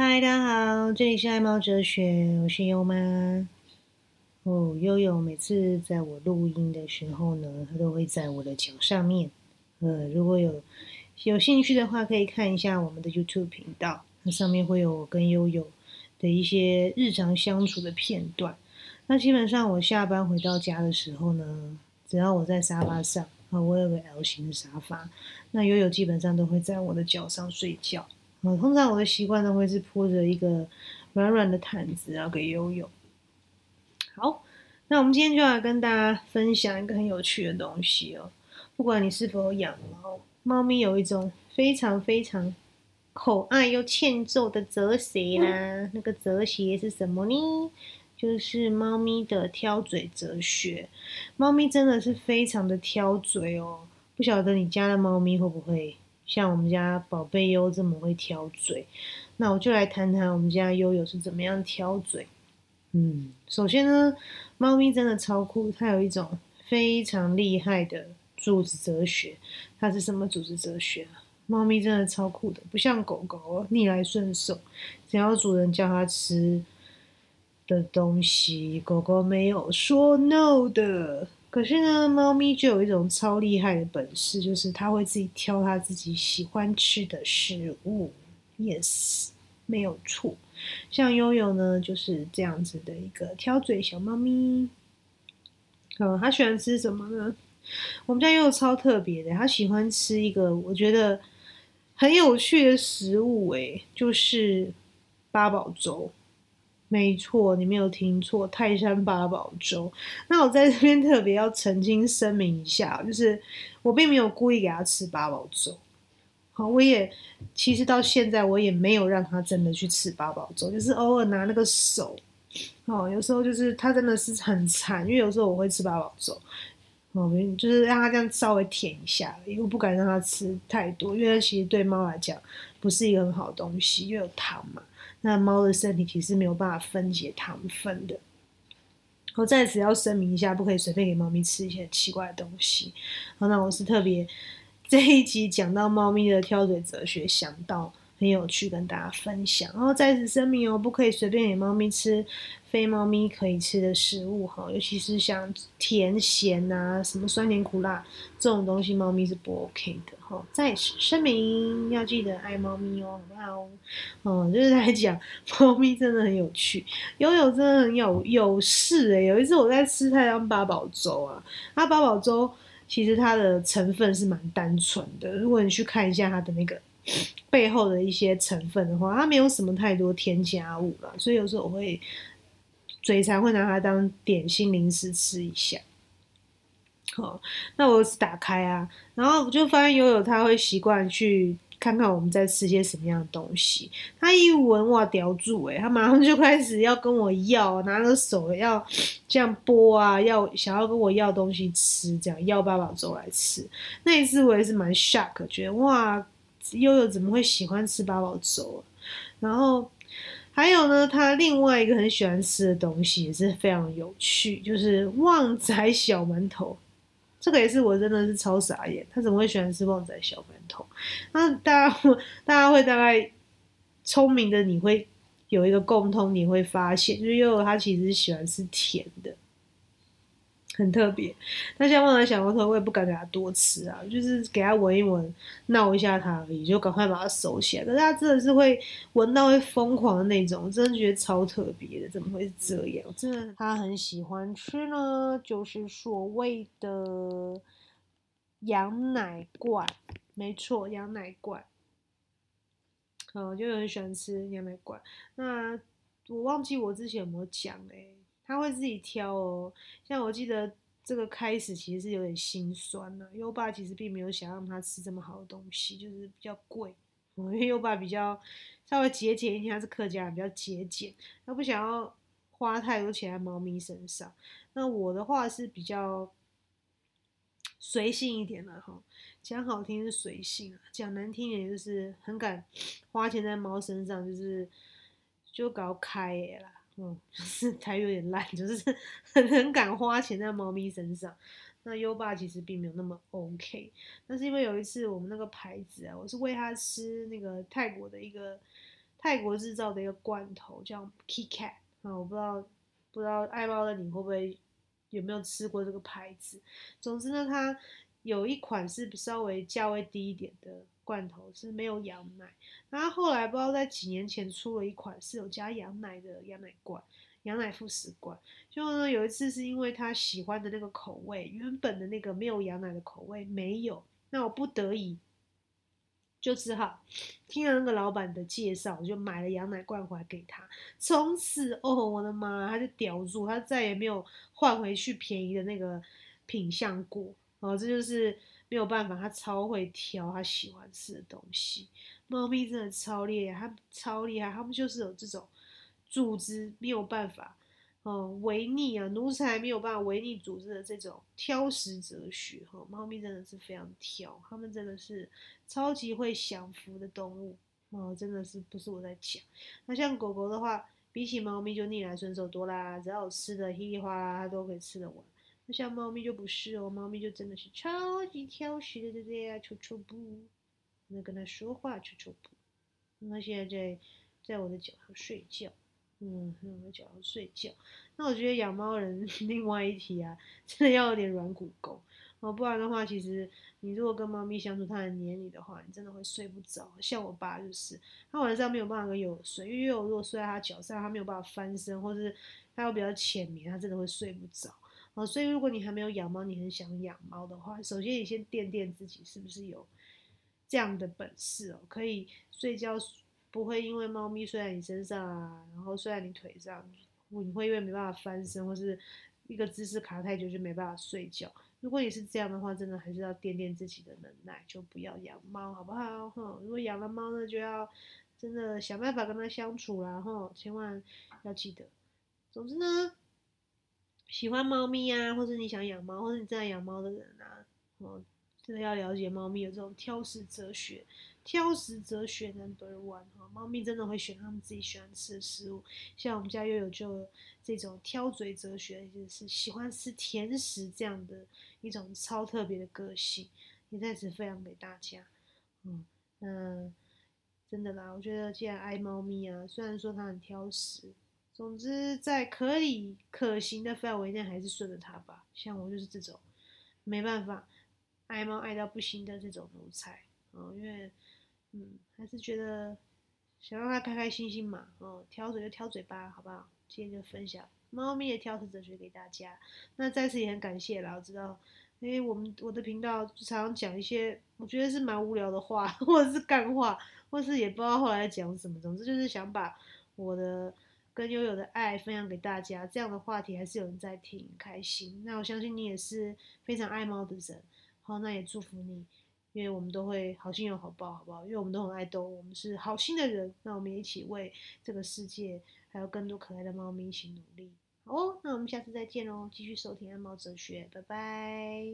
嗨，大家好，这里是爱猫哲学，我是优妈。哦，悠悠每次在我录音的时候呢，它都会在我的脚上面。呃，如果有有兴趣的话，可以看一下我们的 YouTube 频道，那上面会有我跟悠悠的一些日常相处的片段。那基本上我下班回到家的时候呢，只要我在沙发上，啊，我有个 L 型的沙发，那悠悠基本上都会在我的脚上睡觉。啊，通常我的习惯呢会是铺着一个软软的毯子，然后给悠悠。好，那我们今天就来跟大家分享一个很有趣的东西哦。不管你是否养猫，猫咪有一种非常非常可爱又欠揍的哲学啦。那个哲学是什么呢？就是猫咪的挑嘴哲学。猫咪真的是非常的挑嘴哦。不晓得你家的猫咪会不会？像我们家宝贝优这么会挑嘴，那我就来谈谈我们家悠悠是怎么样挑嘴。嗯，首先呢，猫咪真的超酷，它有一种非常厉害的组织哲学。它是什么组织哲学啊？猫咪真的超酷的，不像狗狗逆来顺受，只要主人叫它吃的东西，狗狗没有说 no 的。可是呢，猫咪就有一种超厉害的本事，就是它会自己挑它自己喜欢吃的食物。Yes，没有错。像悠悠呢，就是这样子的一个挑嘴小猫咪。嗯，它喜欢吃什么呢？我们家悠悠超特别的，它喜欢吃一个我觉得很有趣的食物，诶，就是八宝粥。没错，你没有听错，泰山八宝粥。那我在这边特别要澄清声明一下，就是我并没有故意给他吃八宝粥。好，我也其实到现在我也没有让他真的去吃八宝粥，就是偶尔拿那个手，哦，有时候就是他真的是很馋，因为有时候我会吃八宝粥，哦，就是让他这样稍微舔一下，因为不敢让他吃太多，因为其实对猫来讲不是一个很好的东西，因为有糖嘛。那猫的身体其实没有办法分解糖分的。我在此要声明一下，不可以随便给猫咪吃一些奇怪的东西。好，那我是特别这一集讲到猫咪的挑嘴哲学，想到。很有趣，跟大家分享。然后再次声明哦，不可以随便给猫咪吃非猫咪可以吃的食物哈，尤其是像甜咸啊、什么酸甜苦辣这种东西，猫咪是不 OK 的哈。再次声明，要记得爱猫咪哦，好不好？嗯，就是在讲猫咪真的很有趣，悠悠真的很有有事诶。有一次我在吃太阳八宝粥啊，它八宝粥其实它的成分是蛮单纯的，如果你去看一下它的那个。背后的一些成分的话，它没有什么太多添加物了，所以有时候我会嘴馋，会拿它当点心零食吃一下。好，那我打开啊，然后我就发现悠悠他会习惯去看看我们在吃些什么样的东西。他一闻哇，叼住哎，他马上就开始要跟我要，拿着手要这样拨啊，要想要跟我要东西吃，这样要爸爸粥来吃。那一次我也是蛮 shock，觉得哇。悠悠怎么会喜欢吃八宝粥啊？然后还有呢，他另外一个很喜欢吃的东西也是非常有趣，就是旺仔小馒头。这个也是我真的是超傻眼，他怎么会喜欢吃旺仔小馒头？那大家大家会大概聪明的你会有一个共通，你会发现，就是悠悠他其实喜欢吃甜的。很特别，那像旺仔小馒头，我也不敢给他多吃啊，就是给他闻一闻，闹一下他而已，就赶快把它收起来。可是他真的是会闻到会疯狂的那种，真的觉得超特别的，怎么会是这样？真的，他很喜欢吃呢，就是所谓的羊奶罐，没错，羊奶罐。嗯，就很喜欢吃羊奶罐。那我忘记我之前有没有讲哎。他会自己挑哦，像我记得这个开始其实是有点心酸的，优爸其实并没有想让他吃这么好的东西，就是比较贵。因为优爸比较稍微节俭一点，他是客家人，比较节俭，他不想要花太多钱在猫咪身上。那我的话是比较随性一点的哈，讲好听是随性啊，讲难听点就是很敢花钱在猫身上，就是就搞开啦。嗯，就是它有点烂，就是 很很敢花钱在猫咪身上。那优爸其实并没有那么 OK，那是因为有一次我们那个牌子啊，我是喂它吃那个泰国的一个泰国制造的一个罐头，叫 KitKat 啊，我不知道不知道爱猫的你会不会有没有吃过这个牌子？总之呢，它有一款是稍微价位低一点的罐头，是没有羊奶。然后后来不知道在几年前出了一款是有加羊奶的羊奶罐，羊奶副食罐。就呢有一次是因为他喜欢的那个口味，原本的那个没有羊奶的口味没有，那我不得已。就只好听了那个老板的介绍，就买了羊奶罐回来给他。从此，哦，我的妈，他就叼住，他再也没有换回去便宜的那个品相过。哦，这就是没有办法，它超会挑它喜欢吃的东西。猫咪真的超厉害，它超厉害，它们就是有这种组织，没有办法。嗯，违逆啊，奴才没有办法违逆组织的这种挑食哲学哈，猫咪真的是非常挑，它们真的是超级会享福的动物哦，真的是不是我在讲。那像狗狗的话，比起猫咪就逆来顺受多啦，只要有吃的稀里哗啦，它都可以吃得完。那像猫咪就不是哦，猫咪就真的是超级挑食的，对不对啊？臭臭不，那跟它说话，臭臭不。那现在在在我的脚上睡觉。嗯，在我的脚上睡觉。那我觉得养猫人 另外一题啊，真的要有点软骨功哦，不然的话，其实你如果跟猫咪相处，它很黏你的话，你真的会睡不着。像我爸就是，他晚上没有办法跟友睡，因为我如果睡在他脚上，他没有办法翻身，或是他又比较浅眠，他真的会睡不着。哦，所以如果你还没有养猫，你很想养猫的话，首先你先垫垫自己是不是有这样的本事哦，可以睡觉。不会因为猫咪睡在你身上啊，然后睡在你腿上，你会因为没办法翻身或是一个姿势卡太久就没办法睡觉。如果你是这样的话，真的还是要垫垫自己的能耐，就不要养猫，好不好？哼，如果养了猫呢，就要真的想办法跟它相处啦，哈，千万要记得。总之呢，喜欢猫咪啊，或者你想养猫，或者你正在养猫的人啊，哦。真的要了解猫咪有这种挑食哲学，挑食哲学 number one 哈，猫咪真的会选它们自己喜欢吃的食物，像我们家悠悠就这种挑嘴哲学，就是喜欢吃甜食这样的一种超特别的个性，也在此分享给大家。嗯，那真的啦，我觉得既然爱猫咪啊，虽然说它很挑食，总之在可以可行的范围内，还是顺着它吧。像我就是这种，没办法。爱猫爱到不行的这种奴才，哦，因为，嗯，还是觉得想让它开开心心嘛，哦，挑嘴就挑嘴巴，好不好？今天就分享猫咪的挑食哲学给大家。那再次也很感谢啦，我知道，因为我们我的频道常常讲一些我觉得是蛮无聊的话，或者是干话，或是也不知道后来讲什么，总之就是想把我的跟悠悠的爱分享给大家。这样的话题还是有人在听，开心。那我相信你也是非常爱猫的人。好，那也祝福你，因为我们都会好心有好报，好不好？因为我们都很爱动物，我们是好心的人，那我们也一起为这个世界还有更多可爱的猫咪一起努力。好哦，那我们下次再见喽，继续收听爱猫哲学，拜拜。